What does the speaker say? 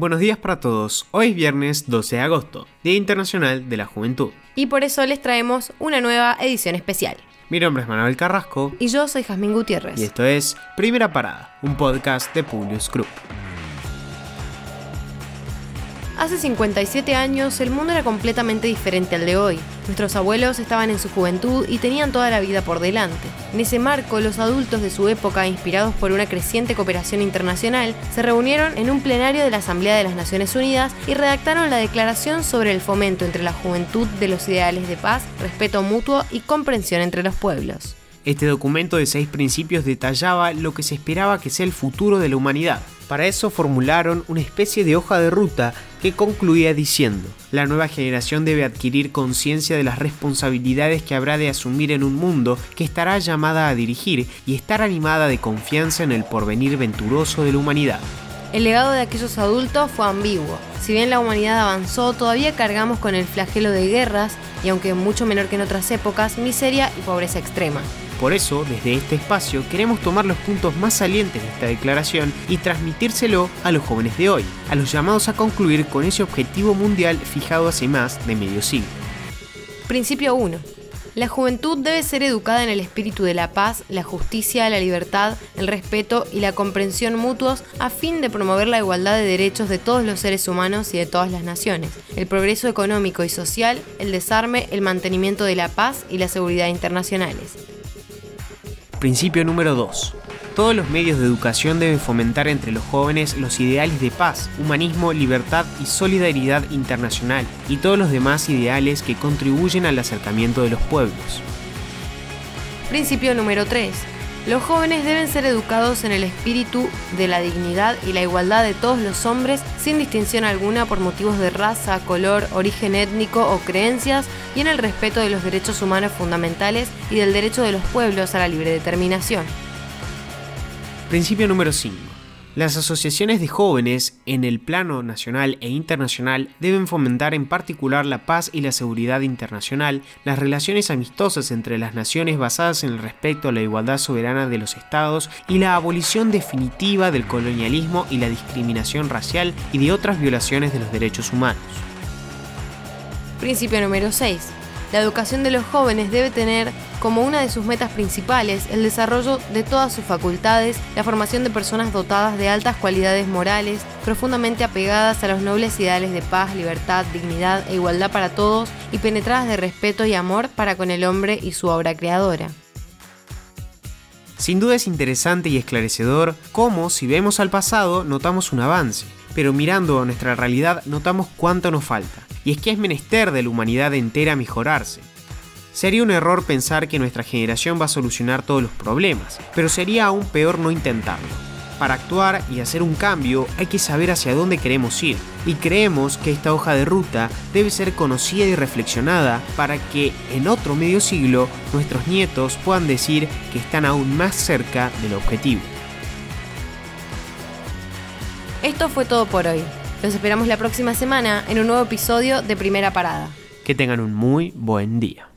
Buenos días para todos. Hoy es viernes 12 de agosto, Día Internacional de la Juventud. Y por eso les traemos una nueva edición especial. Mi nombre es Manuel Carrasco. Y yo soy Jazmín Gutiérrez. Y esto es Primera Parada, un podcast de Publius Group. Hace 57 años el mundo era completamente diferente al de hoy. Nuestros abuelos estaban en su juventud y tenían toda la vida por delante. En ese marco, los adultos de su época, inspirados por una creciente cooperación internacional, se reunieron en un plenario de la Asamblea de las Naciones Unidas y redactaron la Declaración sobre el fomento entre la juventud de los ideales de paz, respeto mutuo y comprensión entre los pueblos. Este documento de seis principios detallaba lo que se esperaba que sea el futuro de la humanidad. Para eso formularon una especie de hoja de ruta que concluía diciendo, la nueva generación debe adquirir conciencia de las responsabilidades que habrá de asumir en un mundo que estará llamada a dirigir y estar animada de confianza en el porvenir venturoso de la humanidad. El legado de aquellos adultos fue ambiguo. Si bien la humanidad avanzó, todavía cargamos con el flagelo de guerras y aunque mucho menor que en otras épocas, miseria y pobreza extrema. Por eso, desde este espacio, queremos tomar los puntos más salientes de esta declaración y transmitírselo a los jóvenes de hoy, a los llamados a concluir con ese objetivo mundial fijado hace más de medio siglo. Principio 1. La juventud debe ser educada en el espíritu de la paz, la justicia, la libertad, el respeto y la comprensión mutuos a fin de promover la igualdad de derechos de todos los seres humanos y de todas las naciones, el progreso económico y social, el desarme, el mantenimiento de la paz y la seguridad internacionales. Principio número 2. Todos los medios de educación deben fomentar entre los jóvenes los ideales de paz, humanismo, libertad y solidaridad internacional y todos los demás ideales que contribuyen al acercamiento de los pueblos. Principio número 3. Los jóvenes deben ser educados en el espíritu de la dignidad y la igualdad de todos los hombres sin distinción alguna por motivos de raza, color, origen étnico o creencias y en el respeto de los derechos humanos fundamentales y del derecho de los pueblos a la libre determinación. Principio número 5. Las asociaciones de jóvenes en el plano nacional e internacional deben fomentar en particular la paz y la seguridad internacional, las relaciones amistosas entre las naciones basadas en el respeto a la igualdad soberana de los estados y la abolición definitiva del colonialismo y la discriminación racial y de otras violaciones de los derechos humanos. Principio número 6. La educación de los jóvenes debe tener como una de sus metas principales el desarrollo de todas sus facultades, la formación de personas dotadas de altas cualidades morales, profundamente apegadas a los nobles ideales de paz, libertad, dignidad e igualdad para todos y penetradas de respeto y amor para con el hombre y su obra creadora. Sin duda es interesante y esclarecedor cómo, si vemos al pasado, notamos un avance, pero mirando a nuestra realidad notamos cuánto nos falta y es que es menester de la humanidad entera mejorarse. Sería un error pensar que nuestra generación va a solucionar todos los problemas, pero sería aún peor no intentarlo. Para actuar y hacer un cambio hay que saber hacia dónde queremos ir, y creemos que esta hoja de ruta debe ser conocida y reflexionada para que en otro medio siglo nuestros nietos puedan decir que están aún más cerca del objetivo. Esto fue todo por hoy. Los esperamos la próxima semana en un nuevo episodio de Primera Parada. Que tengan un muy buen día.